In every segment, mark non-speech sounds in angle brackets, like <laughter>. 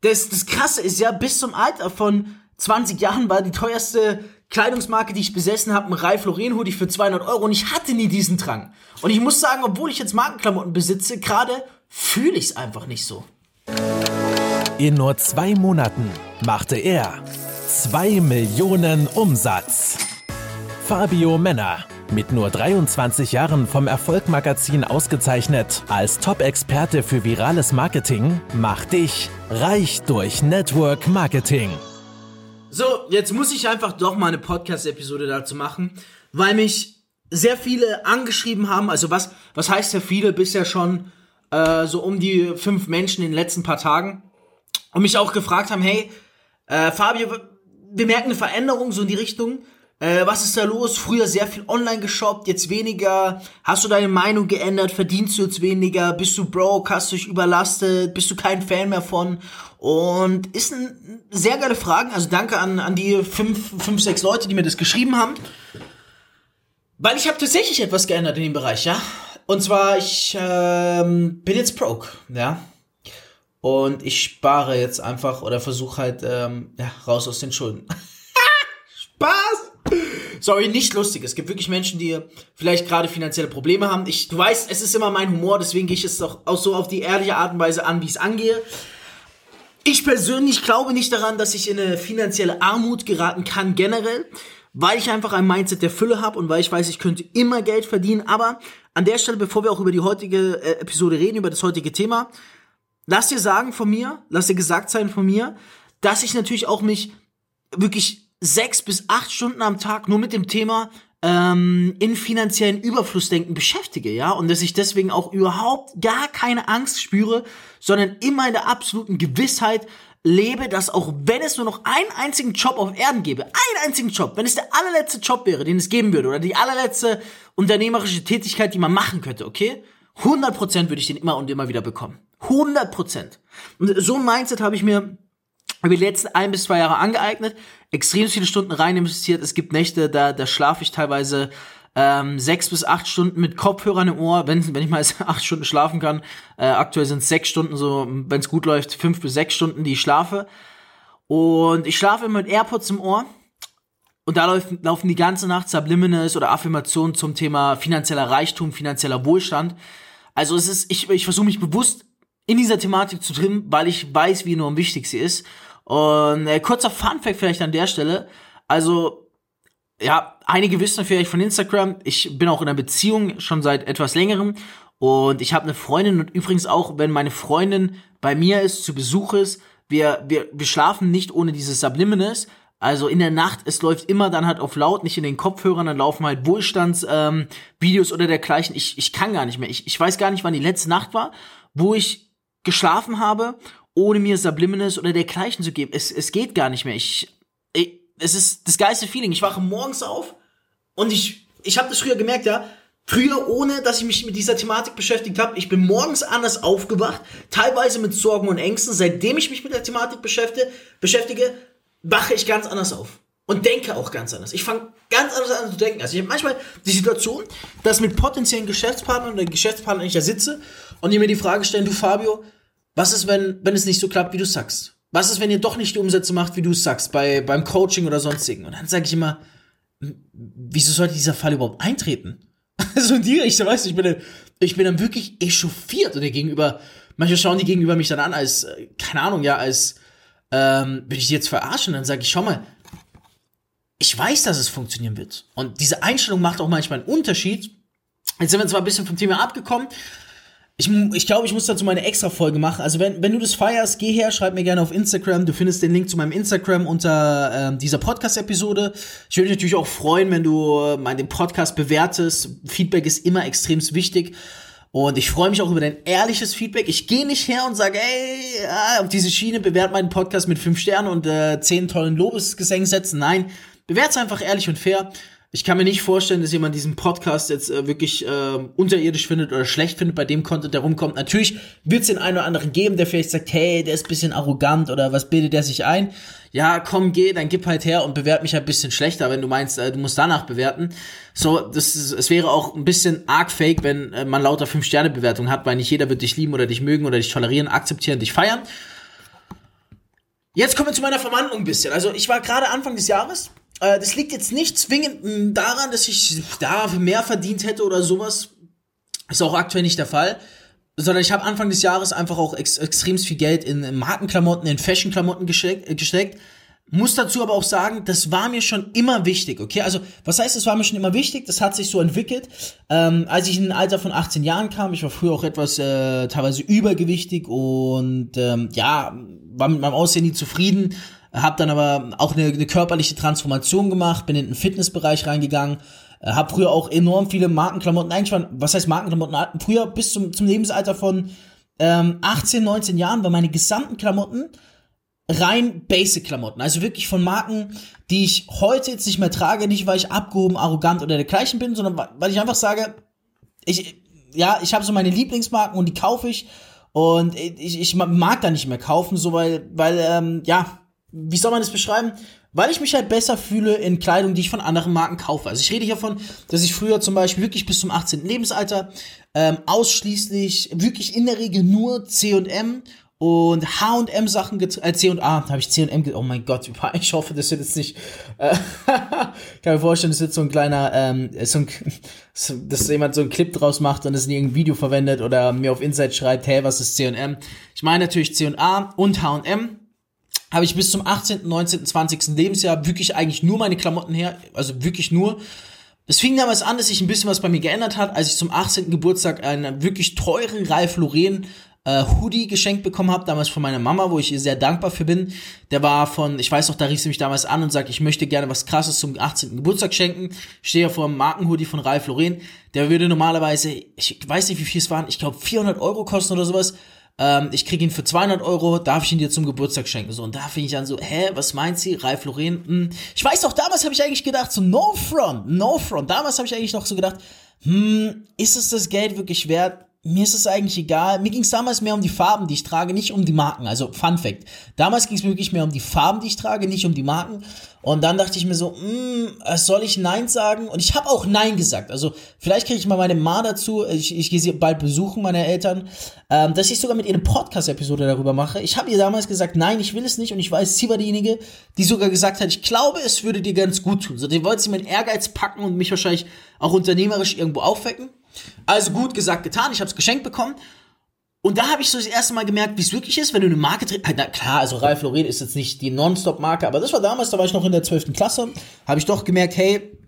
das, das Krasse ist ja, bis zum Alter von 20 Jahren war die teuerste Kleidungsmarke, die ich besessen habe, ein Ralph Lauren Hoodie für 200 Euro und ich hatte nie diesen Drang. Und ich muss sagen, obwohl ich jetzt Markenklamotten besitze, gerade fühle ich es einfach nicht so. In nur zwei Monaten machte er 2 Millionen Umsatz. Fabio Männer, mit nur 23 Jahren vom Erfolgmagazin ausgezeichnet als Top-Experte für virales Marketing, macht dich reich durch Network Marketing. So, jetzt muss ich einfach doch mal eine Podcast-Episode dazu machen, weil mich sehr viele angeschrieben haben. Also was, was heißt ja viele? Bisher schon äh, so um die fünf Menschen in den letzten paar Tagen. Und mich auch gefragt haben, hey, äh, Fabio, wir merken eine Veränderung so in die Richtung. Äh, was ist da los? Früher sehr viel online geshoppt, jetzt weniger. Hast du deine Meinung geändert? Verdienst du jetzt weniger? Bist du broke? Hast du dich überlastet? Bist du kein Fan mehr von? Und ist ein sehr geile Fragen. Also danke an, an die fünf, fünf, sechs Leute, die mir das geschrieben haben. Weil ich habe tatsächlich etwas geändert in dem Bereich, ja. Und zwar, ich ähm, bin jetzt broke, ja. Und ich spare jetzt einfach oder versuche halt ähm, ja, raus aus den Schulden. <laughs> Spaß! Sorry, nicht lustig. Es gibt wirklich Menschen, die vielleicht gerade finanzielle Probleme haben. Ich, du weißt, es ist immer mein Humor, deswegen gehe ich es auch, auch so auf die ehrliche Art und Weise an, wie ich es angehe. Ich persönlich glaube nicht daran, dass ich in eine finanzielle Armut geraten kann, generell, weil ich einfach ein Mindset der Fülle habe und weil ich weiß, ich könnte immer Geld verdienen. Aber an der Stelle, bevor wir auch über die heutige äh, Episode reden, über das heutige Thema, lass dir sagen von mir, lass dir gesagt sein von mir, dass ich natürlich auch mich wirklich sechs bis acht Stunden am Tag nur mit dem Thema ähm, in finanziellen Überflussdenken beschäftige, ja, und dass ich deswegen auch überhaupt gar keine Angst spüre, sondern immer in der absoluten Gewissheit lebe, dass auch wenn es nur noch einen einzigen Job auf Erden gäbe, einen einzigen Job, wenn es der allerletzte Job wäre, den es geben würde, oder die allerletzte unternehmerische Tätigkeit, die man machen könnte, okay? 100% würde ich den immer und immer wieder bekommen. 100%. Und so ein Mindset habe ich mir über die letzten ein bis zwei Jahre angeeignet, extrem viele Stunden rein investiert. Es gibt Nächte, da, da schlafe ich teilweise ähm, sechs bis acht Stunden mit Kopfhörern im Ohr, wenn, wenn ich mal <laughs> acht Stunden schlafen kann. Äh, aktuell sind es sechs Stunden, so wenn es gut läuft, fünf bis sechs Stunden, die ich schlafe. Und ich schlafe immer mit AirPods im Ohr. Und da laufen, laufen die ganze Nacht Subliminals oder Affirmationen zum Thema finanzieller Reichtum, finanzieller Wohlstand. Also es ist, ich, ich versuche mich bewusst in dieser Thematik zu trimmen, weil ich weiß, wie enorm wichtig sie ist. Und äh, kurzer Funfact vielleicht an der Stelle. Also, ja, einige wissen vielleicht von Instagram, ich bin auch in einer Beziehung schon seit etwas längerem. Und ich habe eine Freundin und übrigens auch, wenn meine Freundin bei mir ist, zu Besuch ist, wir, wir, wir schlafen nicht ohne dieses Subliminals. Also in der Nacht, es läuft immer dann halt auf laut, nicht in den Kopfhörern, dann laufen halt Wohlstandsvideos ähm, oder dergleichen. Ich, ich kann gar nicht mehr. Ich, ich weiß gar nicht, wann die letzte Nacht war, wo ich geschlafen habe ohne mir Subliminals oder dergleichen zu geben. Es, es geht gar nicht mehr. Ich, ich, es ist das geilste Feeling. Ich wache morgens auf und ich, ich habe das früher gemerkt, ja. Früher, ohne dass ich mich mit dieser Thematik beschäftigt habe, ich bin morgens anders aufgewacht, teilweise mit Sorgen und Ängsten. Seitdem ich mich mit der Thematik beschäftige, beschäftige wache ich ganz anders auf und denke auch ganz anders. Ich fange ganz anders an zu denken. Also ich habe manchmal die Situation, dass mit potenziellen Geschäftspartnern oder Geschäftspartnern ich da sitze und die mir die Frage stellen, du Fabio, was ist, wenn, wenn es nicht so klappt, wie du sagst? Was ist, wenn ihr doch nicht die Umsätze macht, wie du sagst, bei, beim Coaching oder sonstigen? Und dann sage ich immer, wieso sollte dieser Fall überhaupt eintreten? <laughs> so in die Richtung, weißt du, ich bin, dann, ich bin dann wirklich echauffiert oder gegenüber, manche schauen die gegenüber mich dann an als, äh, keine Ahnung, ja, als, ähm, bin ich jetzt verarschen? Dann sage ich, schau mal, ich weiß, dass es funktionieren wird. Und diese Einstellung macht auch manchmal einen Unterschied. Jetzt sind wir zwar ein bisschen vom Thema abgekommen, ich, ich glaube, ich muss dazu meine extra Folge machen. Also wenn, wenn du das feierst, geh her, schreib mir gerne auf Instagram. Du findest den Link zu meinem Instagram unter ähm, dieser Podcast-Episode. Ich würde mich natürlich auch freuen, wenn du äh, den Podcast bewertest. Feedback ist immer extrem wichtig. Und ich freue mich auch über dein ehrliches Feedback. Ich gehe nicht her und sage, ey, ja, auf diese Schiene bewert meinen Podcast mit fünf Sternen und äh, zehn tollen Lobesgesängen setzen. Nein, bewert's einfach ehrlich und fair ich kann mir nicht vorstellen, dass jemand diesen Podcast jetzt äh, wirklich äh, unterirdisch findet oder schlecht findet bei dem Content, der rumkommt. Natürlich wird es den einen oder anderen geben, der vielleicht sagt, hey, der ist ein bisschen arrogant oder was bildet der sich ein? Ja, komm, geh, dann gib halt her und bewert mich ein bisschen schlechter, wenn du meinst, äh, du musst danach bewerten. So, das ist, es wäre auch ein bisschen arg fake, wenn äh, man lauter 5-Sterne-Bewertungen hat, weil nicht jeder wird dich lieben oder dich mögen oder dich tolerieren, akzeptieren, dich feiern. Jetzt kommen wir zu meiner Verwandlung ein bisschen. Also ich war gerade Anfang des Jahres. Äh, das liegt jetzt nicht zwingend daran, dass ich da mehr verdient hätte oder sowas. Ist auch aktuell nicht der Fall. Sondern ich habe Anfang des Jahres einfach auch ex extrem viel Geld in Markenklamotten, in Fashionklamotten gesteckt, gesteckt muss dazu aber auch sagen, das war mir schon immer wichtig, okay? Also, was heißt, es war mir schon immer wichtig? Das hat sich so entwickelt. Ähm, als ich in ein Alter von 18 Jahren kam, ich war früher auch etwas äh, teilweise übergewichtig und ähm, ja, war mit meinem Aussehen nie zufrieden, habe dann aber auch eine, eine körperliche Transformation gemacht, bin in den Fitnessbereich reingegangen, äh, habe früher auch enorm viele Markenklamotten, eigentlich waren, was heißt Markenklamotten? Früher bis zum, zum Lebensalter von ähm, 18, 19 Jahren waren meine gesamten Klamotten rein Basic-Klamotten. Also wirklich von Marken, die ich heute jetzt nicht mehr trage, nicht weil ich abgehoben, arrogant oder dergleichen bin, sondern weil ich einfach sage, ich, ja, ich habe so meine Lieblingsmarken und die kaufe ich und ich, ich mag da nicht mehr kaufen, so weil, weil, ähm, ja, wie soll man das beschreiben? Weil ich mich halt besser fühle in Kleidung, die ich von anderen Marken kaufe. Also ich rede hiervon, dass ich früher zum Beispiel wirklich bis zum 18. Lebensalter ähm, ausschließlich, wirklich in der Regel nur C&M und H&M Sachen äh, C und A habe ich C und M oh mein Gott <laughs> ich hoffe das wird jetzt nicht äh, <laughs> kann mir vorstellen das wird so ein kleiner ähm, so ein, <laughs> dass jemand so einen Clip draus macht und das in irgendein Video verwendet oder mir auf Insight schreibt hey was ist C und M ich meine natürlich C und A und H&M habe ich bis zum 18., 19., 20. Lebensjahr wirklich eigentlich nur meine Klamotten her, also wirklich nur. Es fing damals an, dass sich ein bisschen was bei mir geändert hat, als ich zum 18. Geburtstag einen wirklich teuren Ralph Lauren äh, Hoodie geschenkt bekommen habe, damals von meiner Mama, wo ich ihr sehr dankbar für bin. Der war von, ich weiß noch, da rief sie mich damals an und sagt, ich möchte gerne was krasses zum 18. Geburtstag schenken. Ich stehe vor einem Markenhoodie von Ralph Lauren. Der würde normalerweise, ich weiß nicht, wie viel es waren, ich glaube 400 Euro kosten oder sowas. Ähm, ich kriege ihn für 200 Euro, darf ich ihn dir zum Geburtstag schenken? So, und da fing ich an so, hä, was meint sie? Ralph Lauren? Hm. Ich weiß doch, damals habe ich eigentlich gedacht, so, no front, no front. Damals habe ich eigentlich noch so gedacht, hm, ist es das Geld wirklich wert? Mir ist es eigentlich egal. Mir ging es damals mehr um die Farben, die ich trage, nicht um die Marken. Also Fun Fact. Damals ging es wirklich mehr um die Farben, die ich trage, nicht um die Marken. Und dann dachte ich mir so, mh, hm, soll ich Nein sagen? Und ich habe auch Nein gesagt. Also vielleicht kriege ich mal meine Ma dazu. Ich, ich gehe sie bald besuchen, meine Eltern. Ähm, dass ich sogar mit ihr eine Podcast-Episode darüber mache. Ich habe ihr damals gesagt, nein, ich will es nicht. Und ich weiß, sie war diejenige, die sogar gesagt hat, ich glaube, es würde dir ganz gut tun. So, die wollte sie mit Ehrgeiz packen und mich wahrscheinlich auch unternehmerisch irgendwo aufwecken. Also gut gesagt, getan. Ich habe es geschenkt bekommen. Und da habe ich so das erste Mal gemerkt, wie es wirklich ist, wenn du eine Marke trägst. Na klar, also Ralph Lauren ist jetzt nicht die Nonstop-Marke, aber das war damals, da war ich noch in der 12. Klasse, habe ich doch gemerkt, hey,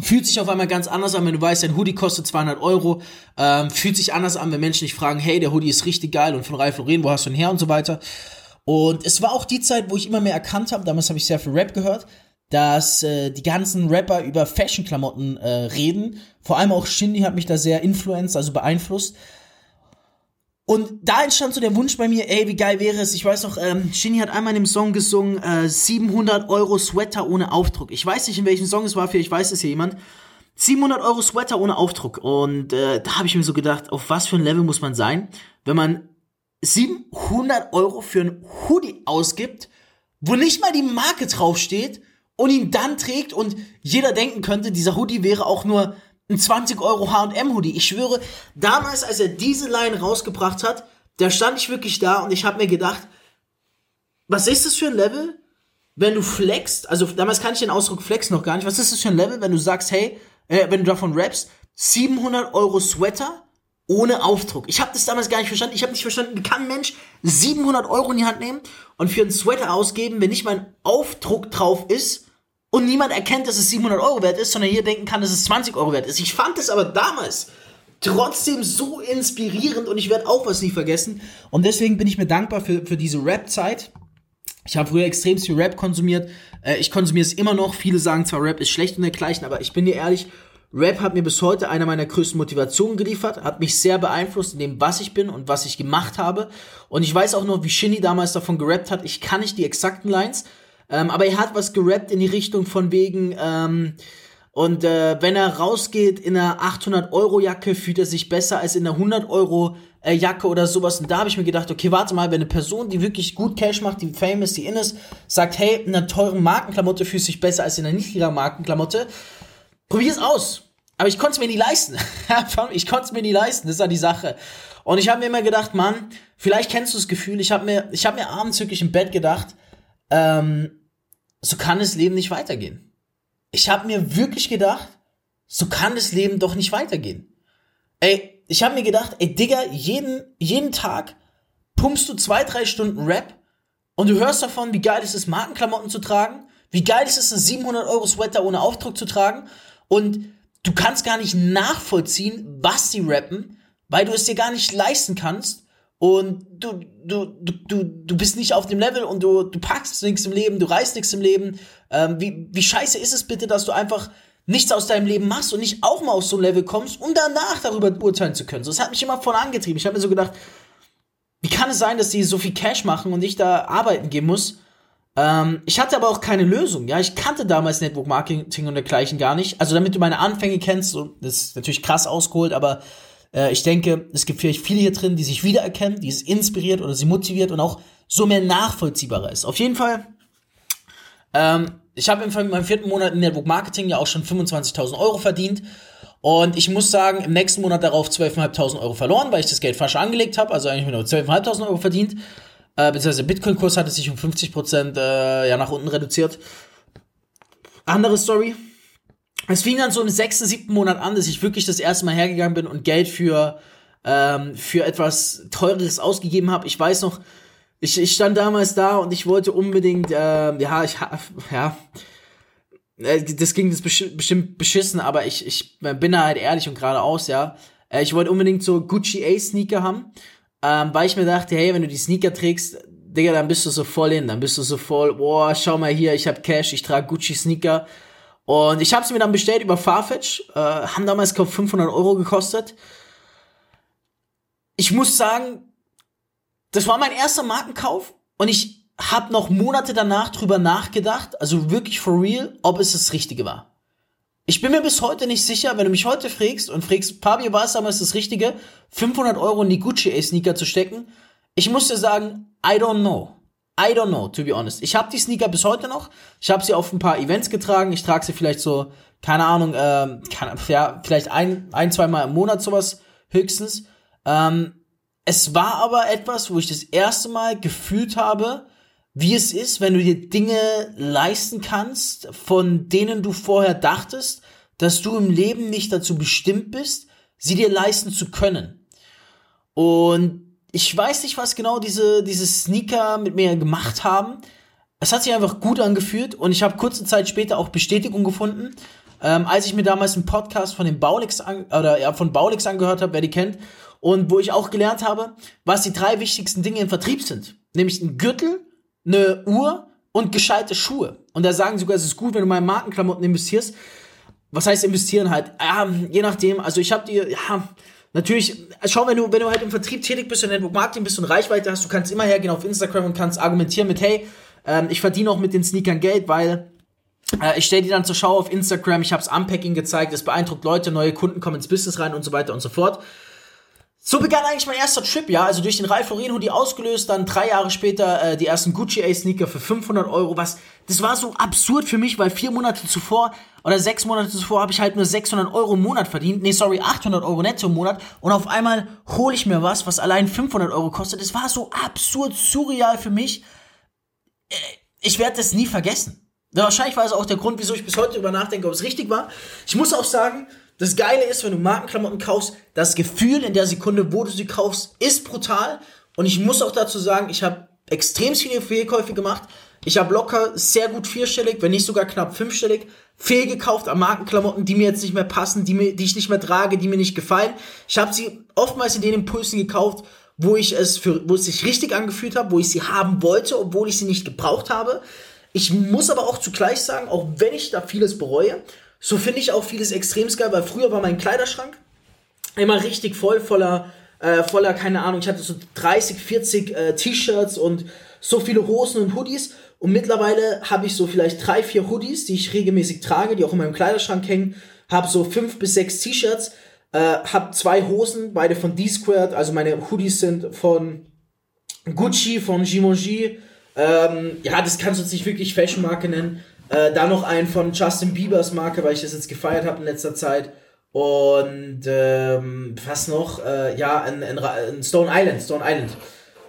fühlt sich auf einmal ganz anders an, wenn du weißt, dein Hoodie kostet 200 Euro, ähm, fühlt sich anders an, wenn Menschen dich fragen, hey, der Hoodie ist richtig geil und von Ralph Lauren, wo hast du ihn her und so weiter. Und es war auch die Zeit, wo ich immer mehr erkannt habe, damals habe ich sehr viel Rap gehört, dass äh, die ganzen Rapper über Fashion-Klamotten äh, reden. Vor allem auch Shindy hat mich da sehr influenced, also beeinflusst. Und da entstand so der Wunsch bei mir, ey, wie geil wäre es. Ich weiß noch, ähm, Shindy hat einmal in dem Song gesungen, äh, 700 Euro Sweater ohne Aufdruck. Ich weiß nicht, in welchem Song es war, vielleicht weiß es hier jemand. 700 Euro Sweater ohne Aufdruck. Und äh, da habe ich mir so gedacht, auf was für ein Level muss man sein, wenn man 700 Euro für ein Hoodie ausgibt, wo nicht mal die Marke draufsteht und ihn dann trägt und jeder denken könnte, dieser Hoodie wäre auch nur ein 20 Euro H&M Hoodie. Ich schwöre, damals, als er diese Line rausgebracht hat, da stand ich wirklich da und ich habe mir gedacht, was ist das für ein Level, wenn du flexst, also damals kann ich den Ausdruck flex noch gar nicht, was ist das für ein Level, wenn du sagst, hey, äh, wenn du davon rappst, 700 Euro Sweater ohne Aufdruck. Ich habe das damals gar nicht verstanden. Ich habe nicht verstanden, wie kann ein Mensch 700 Euro in die Hand nehmen und für einen Sweater ausgeben, wenn nicht mal ein Aufdruck drauf ist und niemand erkennt, dass es 700 Euro wert ist, sondern hier denken kann, dass es 20 Euro wert ist. Ich fand es aber damals trotzdem so inspirierend und ich werde auch was nie vergessen. Und deswegen bin ich mir dankbar für, für diese Rap-Zeit. Ich habe früher extrem viel Rap konsumiert. Äh, ich konsumiere es immer noch. Viele sagen zwar, Rap ist schlecht und dergleichen, aber ich bin dir ehrlich, Rap hat mir bis heute eine meiner größten Motivationen geliefert, hat mich sehr beeinflusst in dem, was ich bin und was ich gemacht habe. Und ich weiß auch noch, wie Shinny damals davon gerappt hat. Ich kann nicht die exakten Lines, ähm, aber er hat was gerappt in die Richtung von wegen, ähm, und äh, wenn er rausgeht in einer 800-Euro-Jacke, fühlt er sich besser als in einer 100-Euro-Jacke oder sowas. Und da habe ich mir gedacht, okay, warte mal, wenn eine Person, die wirklich gut Cash macht, die famous, die in ist, sagt, hey, in einer teuren Markenklamotte fühlt sich besser als in einer niedriger Markenklamotte, probier es aus. Aber ich konnte es mir nie leisten. <laughs> ich konnte es mir nie leisten, das ist ja die Sache. Und ich habe mir immer gedacht, Mann, vielleicht kennst du das Gefühl, ich habe mir, ich hab mir abends wirklich im Bett gedacht, ähm, so kann das Leben nicht weitergehen. Ich habe mir wirklich gedacht, so kann das Leben doch nicht weitergehen. Ey, ich habe mir gedacht, ey Digga, jeden, jeden Tag pumpst du zwei, drei Stunden Rap und du hörst davon, wie geil es ist, Markenklamotten zu tragen, wie geil es ist, einen 700 Euro Sweater ohne Aufdruck zu tragen und du kannst gar nicht nachvollziehen, was die rappen, weil du es dir gar nicht leisten kannst und du, du, du, du, du bist nicht auf dem Level und du, du packst nichts im Leben, du reißt nichts im Leben. Ähm, wie, wie scheiße ist es bitte, dass du einfach nichts aus deinem Leben machst und nicht auch mal auf so ein Level kommst, um danach darüber urteilen zu können. So, das hat mich immer voll angetrieben. Ich habe mir so gedacht, wie kann es sein, dass die so viel Cash machen und ich da arbeiten gehen muss? Ähm, ich hatte aber auch keine Lösung. Ja, ich kannte damals Network Marketing und dergleichen gar nicht. Also damit du meine Anfänge kennst, so, das ist natürlich krass ausgeholt, aber äh, ich denke, es gibt vielleicht viele hier drin, die sich wiedererkennen, die es inspiriert oder sie motiviert und auch so mehr nachvollziehbarer ist. Auf jeden Fall. Ähm, ich habe in meinem vierten Monat in Network Marketing ja auch schon 25.000 Euro verdient. Und ich muss sagen, im nächsten Monat darauf 12.500 Euro verloren, weil ich das Geld falsch angelegt habe. Also eigentlich nur 12.500 Euro verdient. Äh, beziehungsweise der Bitcoin-Kurs hatte sich um 50% äh, ja, nach unten reduziert. Andere Story. Es fing dann so im sechsten, siebten Monat an, dass ich wirklich das erste Mal hergegangen bin und Geld für, ähm, für etwas Teures ausgegeben habe. Ich weiß noch, ich, ich stand damals da und ich wollte unbedingt, äh, ja, ich, ja, äh, das ging das bestimmt beschissen, aber ich, ich bin da halt ehrlich und geradeaus, ja. Äh, ich wollte unbedingt so Gucci A-Sneaker haben, ähm, weil ich mir dachte, hey, wenn du die Sneaker trägst, Digga, dann bist du so voll in, dann bist du so voll, boah, schau mal hier, ich hab Cash, ich trage Gucci Sneaker. Und ich habe sie mir dann bestellt über Farfetch, äh, haben damals, glaube 500 Euro gekostet. Ich muss sagen, das war mein erster Markenkauf und ich habe noch Monate danach drüber nachgedacht, also wirklich for real, ob es das Richtige war. Ich bin mir bis heute nicht sicher, wenn du mich heute fragst und fragst, Fabio, war es damals das Richtige, 500 Euro in die Gucci-Sneaker zu stecken? Ich muss dir sagen, I don't know. I don't know, to be honest. Ich habe die Sneaker bis heute noch. Ich habe sie auf ein paar Events getragen. Ich trage sie vielleicht so, keine Ahnung, ähm, keine, ja, vielleicht ein, ein, zwei Mal im Monat sowas höchstens. Ähm, es war aber etwas, wo ich das erste Mal gefühlt habe, wie es ist, wenn du dir Dinge leisten kannst, von denen du vorher dachtest, dass du im Leben nicht dazu bestimmt bist, sie dir leisten zu können. Und ich weiß nicht, was genau diese, diese Sneaker mit mir gemacht haben. Es hat sich einfach gut angefühlt und ich habe kurze Zeit später auch Bestätigung gefunden, ähm, als ich mir damals einen Podcast von dem Baulix an, oder ja, von Baulix angehört habe, wer die kennt, und wo ich auch gelernt habe, was die drei wichtigsten Dinge im Vertrieb sind. Nämlich ein Gürtel, eine Uhr und gescheite Schuhe. Und da sagen sogar, es ist gut, wenn du mal in Markenklamotten investierst. Was heißt investieren halt? Ja, je nachdem. Also ich habe dir, ja, natürlich, schau, wenn du, wenn du halt im Vertrieb tätig bist und Network Marketing bist und Reichweite hast, du kannst immer hergehen auf Instagram und kannst argumentieren mit, hey, ähm, ich verdiene auch mit den Sneakern Geld, weil äh, ich stelle die dann zur Schau auf Instagram, ich habe das Unpacking gezeigt, es beeindruckt Leute, neue Kunden kommen ins Business rein und so weiter und so fort. So begann eigentlich mein erster Trip, ja. Also durch den Ralph Lauren Hoodie ausgelöst, dann drei Jahre später äh, die ersten Gucci A Sneaker für 500 Euro. Was, das war so absurd für mich, weil vier Monate zuvor oder sechs Monate zuvor habe ich halt nur 600 Euro im Monat verdient. Nee, sorry, 800 Euro netto im Monat. Und auf einmal hole ich mir was, was allein 500 Euro kostet. Das war so absurd surreal für mich. Äh, ich werde das nie vergessen. Wahrscheinlich war es auch der Grund, wieso ich bis heute über nachdenke, ob es richtig war. Ich muss auch sagen, das Geile ist, wenn du Markenklamotten kaufst, das Gefühl in der Sekunde, wo du sie kaufst, ist brutal. Und ich muss auch dazu sagen, ich habe extrem viele Fehlkäufe gemacht. Ich habe locker sehr gut vierstellig, wenn nicht sogar knapp fünfstellig, fehlgekauft an Markenklamotten, die mir jetzt nicht mehr passen, die, mir, die ich nicht mehr trage, die mir nicht gefallen. Ich habe sie oftmals in den Impulsen gekauft, wo ich es für, wo es sich richtig angefühlt habe, wo ich sie haben wollte, obwohl ich sie nicht gebraucht habe. Ich muss aber auch zugleich sagen, auch wenn ich da vieles bereue, so finde ich auch vieles extrem geil, weil früher war mein Kleiderschrank immer richtig voll, voller, äh, voller, keine Ahnung, ich hatte so 30, 40 äh, T-Shirts und so viele Hosen und Hoodies. Und mittlerweile habe ich so vielleicht drei, vier Hoodies, die ich regelmäßig trage, die auch in meinem Kleiderschrank hängen. Habe so fünf bis sechs T-Shirts, äh, habe zwei Hosen, beide von D-Squared. Also meine Hoodies sind von Gucci, von Givenchy. Ähm, ja, das kannst du jetzt nicht wirklich Fashion-Marke nennen. Äh, dann noch einen von Justin Biebers Marke, weil ich das jetzt gefeiert habe in letzter Zeit. Und ähm, was noch? Äh, ja, in, in, in, Stone Island, Stone Island.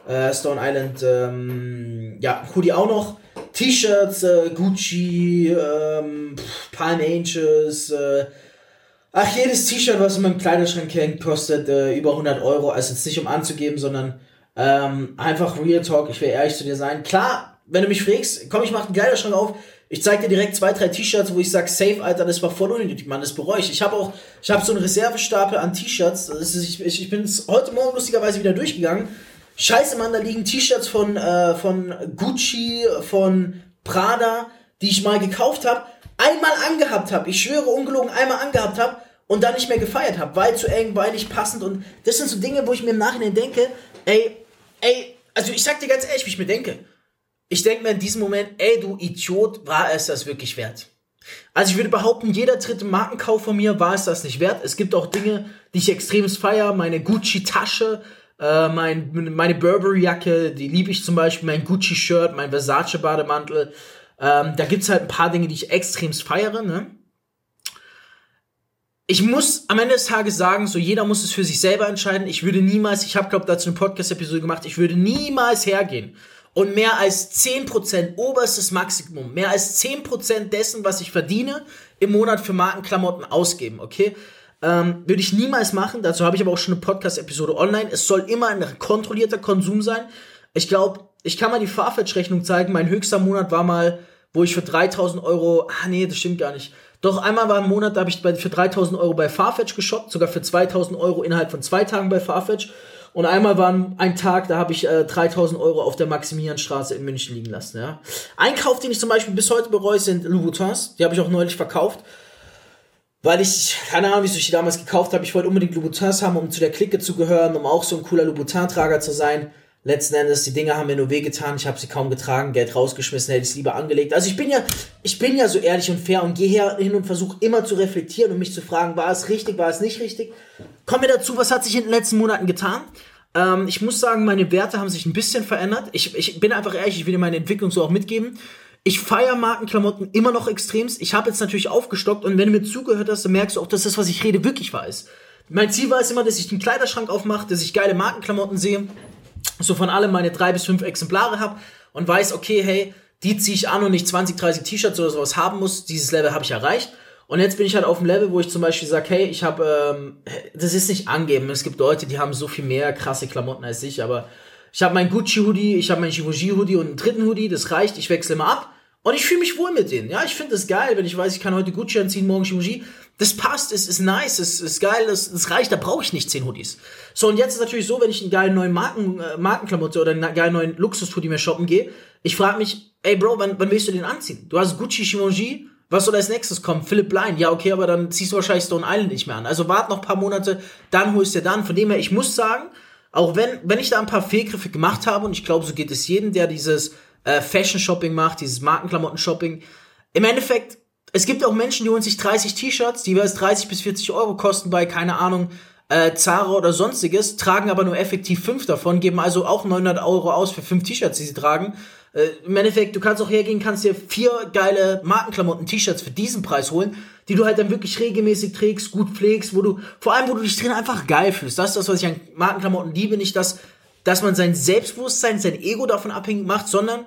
Äh, Stone Island, ähm, ja, Hoodie auch noch. T-Shirts, äh, Gucci, ähm, Palm Angels, äh, ach, jedes T-Shirt, was in meinem Kleiderschrank hängt, kostet äh, über 100 Euro. Also jetzt nicht um anzugeben, sondern ähm, einfach Real Talk, ich will ehrlich zu dir sein. Klar, wenn du mich fragst, komm, ich mach den Kleiderschrank auf, ich zeig dir direkt zwei, drei T-Shirts, wo ich sag, safe, Alter, das war voll unnötig, Mann, das bereue ich. Ich habe auch, ich habe so einen Reservestapel an T-Shirts. Ich, ich, ich bin heute Morgen lustigerweise wieder durchgegangen. Scheiße, Mann, da liegen T-Shirts von, äh, von Gucci, von Prada, die ich mal gekauft habe, einmal angehabt habe. Ich schwöre, ungelogen, einmal angehabt habe und dann nicht mehr gefeiert habe, weil zu eng, weil nicht passend. Und das sind so Dinge, wo ich mir im Nachhinein denke, ey, ey, also ich sag dir ganz ehrlich, wie ich mir denke ich denke mir in diesem Moment, ey, du Idiot, war es das wirklich wert? Also ich würde behaupten, jeder dritte Markenkauf von mir war es das nicht wert. Es gibt auch Dinge, die ich extremst feier. Meine Gucci-Tasche, äh, mein, meine Burberry-Jacke, die liebe ich zum Beispiel, mein Gucci-Shirt, mein Versace-Bademantel. Ähm, da gibt's halt ein paar Dinge, die ich extremst feiere. Ne? Ich muss am Ende des Tages sagen, so jeder muss es für sich selber entscheiden. Ich würde niemals, ich habe glaube dazu eine Podcast-Episode gemacht, ich würde niemals hergehen und mehr als 10%, oberstes Maximum, mehr als 10% dessen, was ich verdiene, im Monat für Markenklamotten ausgeben, okay? Ähm, würde ich niemals machen, dazu habe ich aber auch schon eine Podcast-Episode online. Es soll immer ein kontrollierter Konsum sein. Ich glaube, ich kann mal die Farfetch-Rechnung zeigen. Mein höchster Monat war mal, wo ich für 3000 Euro, ah nee, das stimmt gar nicht. Doch einmal war ein Monat, da habe ich für 3000 Euro bei Farfetch geshoppt, sogar für 2000 Euro innerhalb von zwei Tagen bei Farfetch. Und einmal war ein Tag, da habe ich äh, 3000 Euro auf der Maximilianstraße in München liegen lassen. Ja. Ein Kauf, den ich zum Beispiel bis heute bereue, sind Louboutins. Die habe ich auch neulich verkauft. Weil ich, keine Ahnung, wieso ich die damals gekauft habe. Ich wollte unbedingt Louboutins haben, um zu der Clique zu gehören, um auch so ein cooler Louboutin-Trager zu sein. Letzten Endes, die Dinger haben mir nur wehgetan. Ich habe sie kaum getragen, Geld rausgeschmissen, hätte ich es lieber angelegt. Also ich bin ja, ich bin ja so ehrlich und fair und gehe hin und versuche immer zu reflektieren und mich zu fragen, war es richtig, war es nicht richtig. Kommen wir dazu, was hat sich in den letzten Monaten getan? Ähm, ich muss sagen, meine Werte haben sich ein bisschen verändert. Ich, ich bin einfach ehrlich, ich will dir meine Entwicklung so auch mitgeben. Ich feiere Markenklamotten immer noch extremst. Ich habe jetzt natürlich aufgestockt und wenn du mir zugehört hast, dann merkst du auch, dass das, was ich rede, wirklich wahr ist. Mein Ziel war es immer, dass ich den Kleiderschrank aufmache, dass ich geile Markenklamotten sehe, so von allem meine drei bis fünf Exemplare habe und weiß, okay, hey, die ziehe ich an und nicht 20, 30 T-Shirts oder sowas haben muss. Dieses Level habe ich erreicht. Und jetzt bin ich halt auf dem Level, wo ich zum Beispiel sage, hey, ich habe, ähm, das ist nicht angeben. Es gibt Leute, die haben so viel mehr krasse Klamotten als ich, aber ich habe mein Gucci-Hoodie, ich habe mein Givenchy-Hoodie und einen dritten Hoodie, das reicht, ich wechsle immer ab. Und ich fühle mich wohl mit denen. Ja, ich finde das geil, wenn ich weiß, ich kann heute Gucci anziehen, morgen Givenchy. Das passt, es ist nice, es ist geil, es, es reicht, da brauche ich nicht zehn Hoodies. So, und jetzt ist natürlich so, wenn ich einen geilen neuen Marken, äh, Markenklamotte oder einen geilen neuen Luxus-Hoodie mehr shoppen gehe, ich frage mich, ey Bro, wann, wann willst du den anziehen? Du hast Gucci, Givenchy, was soll als nächstes kommen? Philipp Blind. Ja, okay, aber dann ziehst du wahrscheinlich Stone Island nicht mehr an. Also wart noch ein paar Monate, dann holst du dann. Von dem her, ich muss sagen, auch wenn, wenn ich da ein paar Fehlgriffe gemacht habe, und ich glaube, so geht es jedem, der dieses äh, Fashion-Shopping macht, dieses Markenklamotten-Shopping, im Endeffekt, es gibt auch Menschen, die holen sich 30 T-Shirts, die jeweils 30 bis 40 Euro kosten bei, keine Ahnung, äh, Zara oder sonstiges, tragen aber nur effektiv fünf davon, geben also auch 900 Euro aus für fünf T-Shirts, die sie tragen äh, Im Endeffekt, du kannst auch hergehen, kannst dir vier geile Markenklamotten, T-Shirts für diesen Preis holen, die du halt dann wirklich regelmäßig trägst, gut pflegst, wo du, vor allem, wo du dich drin einfach geil fühlst. Das ist das, was ich an Markenklamotten liebe, nicht das, dass man sein Selbstbewusstsein, sein Ego davon abhängig macht, sondern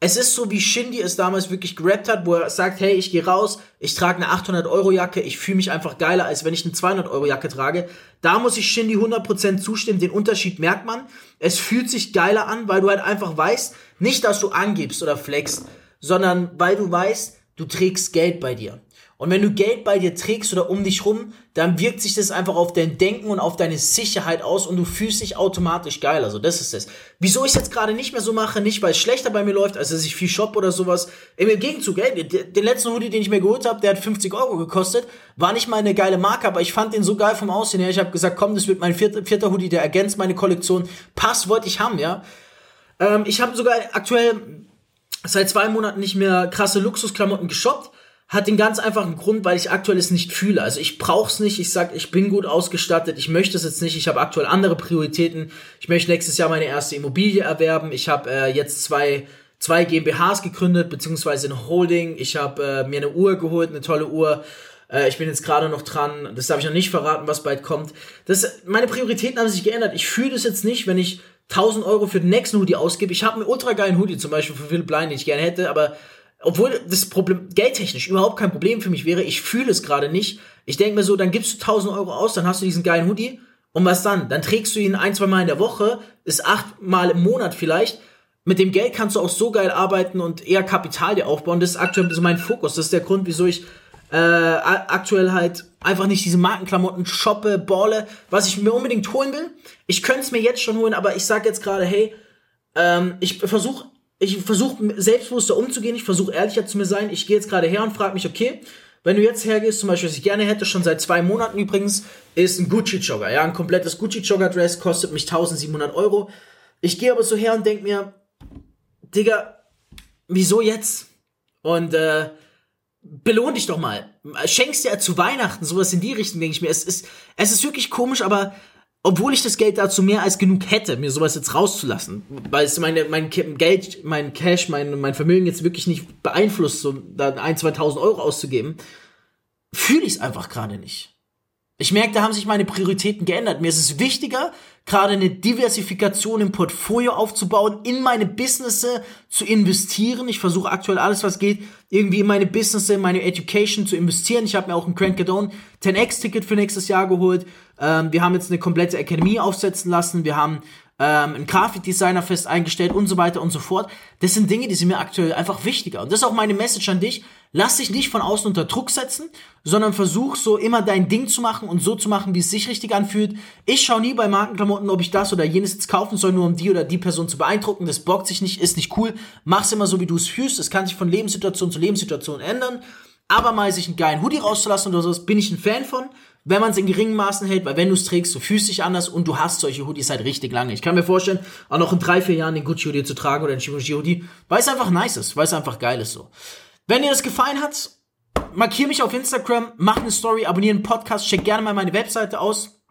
es ist so, wie Shindy es damals wirklich gerappt hat, wo er sagt, hey, ich gehe raus, ich trage eine 800-Euro-Jacke, ich fühle mich einfach geiler, als wenn ich eine 200-Euro-Jacke trage. Da muss ich Shindy 100% zustimmen, den Unterschied merkt man. Es fühlt sich geiler an, weil du halt einfach weißt, nicht, dass du angibst oder flexst, sondern weil du weißt, du trägst Geld bei dir. Und wenn du Geld bei dir trägst oder um dich rum, dann wirkt sich das einfach auf dein Denken und auf deine Sicherheit aus und du fühlst dich automatisch geil. Also das ist es. Wieso ich es jetzt gerade nicht mehr so mache, nicht weil es schlechter bei mir läuft, als dass ich viel shop oder sowas. Im Gegenzug, ey, den letzten Hoodie, den ich mir geholt habe, der hat 50 Euro gekostet, war nicht mal eine geile Marke, aber ich fand den so geil vom Aussehen her. Ich habe gesagt, komm, das wird mein vierter, vierter Hoodie, der ergänzt meine Kollektion. Pass wollte ich haben, ja. Ähm, ich habe sogar aktuell seit zwei Monaten nicht mehr krasse Luxusklamotten geshoppt hat den ganz einfachen Grund, weil ich aktuell es nicht fühle. Also ich brauch's nicht. Ich sag, ich bin gut ausgestattet. Ich möchte es jetzt nicht. Ich habe aktuell andere Prioritäten. Ich möchte nächstes Jahr meine erste Immobilie erwerben. Ich habe äh, jetzt zwei zwei GmbHs gegründet beziehungsweise eine Holding. Ich habe äh, mir eine Uhr geholt, eine tolle Uhr. Äh, ich bin jetzt gerade noch dran. Das darf ich noch nicht verraten, was bald kommt. Das, meine Prioritäten haben sich geändert. Ich fühle das jetzt nicht, wenn ich 1000 Euro für den nächsten Hoodie ausgebe. Ich habe einen ultra geilen Hoodie zum Beispiel für Phil Blind, den ich gerne hätte, aber obwohl das Problem geldtechnisch überhaupt kein Problem für mich wäre, ich fühle es gerade nicht. Ich denke mir so, dann gibst du 1000 Euro aus, dann hast du diesen geilen Hoodie und was dann? Dann trägst du ihn ein, zwei Mal in der Woche, ist acht Mal im Monat vielleicht. Mit dem Geld kannst du auch so geil arbeiten und eher Kapital dir aufbauen. Das ist aktuell so mein Fokus. Das ist der Grund, wieso ich äh, aktuell halt einfach nicht diese Markenklamotten shoppe, balle, was ich mir unbedingt holen will. Ich könnte es mir jetzt schon holen, aber ich sag jetzt gerade, hey, ähm, ich versuche ich versuche selbstbewusster umzugehen, ich versuche ehrlicher zu mir sein. Ich gehe jetzt gerade her und frage mich, okay, wenn du jetzt hergehst, zum Beispiel, was ich gerne hätte, schon seit zwei Monaten übrigens, ist ein Gucci-Jogger. Ja, ein komplettes Gucci-Jogger-Dress kostet mich 1700 Euro. Ich gehe aber so her und denke mir, Digga, wieso jetzt? Und äh, belohn dich doch mal. Schenkst dir zu Weihnachten, sowas in die Richtung, denke ich mir. Es ist, es ist wirklich komisch, aber obwohl ich das Geld dazu mehr als genug hätte, mir sowas jetzt rauszulassen, weil es meine, mein Geld, mein Cash, mein, mein Vermögen jetzt wirklich nicht beeinflusst, so da ein, 2000 Euro auszugeben, fühle ich es einfach gerade nicht. Ich merke, da haben sich meine Prioritäten geändert. Mir ist es wichtiger, gerade eine Diversifikation im Portfolio aufzubauen, in meine Businesses zu investieren. Ich versuche aktuell alles, was geht, irgendwie in meine Businesses, in meine Education zu investieren. Ich habe mir auch ein Grant Cardone 10x-Ticket für nächstes Jahr geholt. Ähm, wir haben jetzt eine komplette Akademie aufsetzen lassen. Wir haben ähm, einen Grafikdesigner fest eingestellt und so weiter und so fort. Das sind Dinge, die sind mir aktuell einfach wichtiger. Und das ist auch meine Message an dich. Lass dich nicht von außen unter Druck setzen, sondern versuch so immer dein Ding zu machen und so zu machen, wie es sich richtig anfühlt. Ich schaue nie bei Markenklamotten, ob ich das oder jenes jetzt kaufen soll, nur um die oder die Person zu beeindrucken. Das bockt sich nicht, ist nicht cool. Mach's immer so, wie du es fühlst. Es kann sich von Lebenssituation zu Lebenssituation ändern. Aber mal sich einen geilen Hoodie rauszulassen oder sowas, bin ich ein Fan von wenn man es in geringen Maßen hält, weil wenn du es trägst, du fühlst dich anders und du hast solche Hoodies halt richtig lange. Ich kann mir vorstellen, auch noch in drei, vier Jahren den Gucci Hoodie zu tragen oder den Givenchy Hoodie, weil es einfach nice ist, weil es einfach geil ist so. Wenn dir das gefallen hat, markier mich auf Instagram, mach eine Story, abonniere einen Podcast, check gerne mal meine Webseite aus.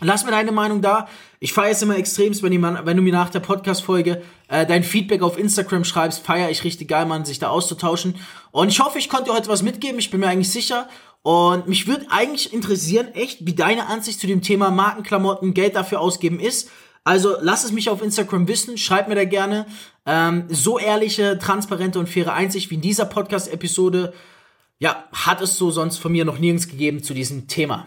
Lass mir deine Meinung da. Ich feiere es immer extremst, wenn, jemand, wenn du mir nach der Podcast-Folge äh, dein Feedback auf Instagram schreibst. Feiere ich richtig geil, man, sich da auszutauschen. Und ich hoffe, ich konnte dir heute was mitgeben. Ich bin mir eigentlich sicher. Und mich würde eigentlich interessieren, echt, wie deine Ansicht zu dem Thema Markenklamotten, Geld dafür ausgeben ist. Also lass es mich auf Instagram wissen, schreib mir da gerne. Ähm, so ehrliche, transparente und faire Einsicht wie in dieser Podcast-Episode, ja, hat es so sonst von mir noch nirgends gegeben zu diesem Thema.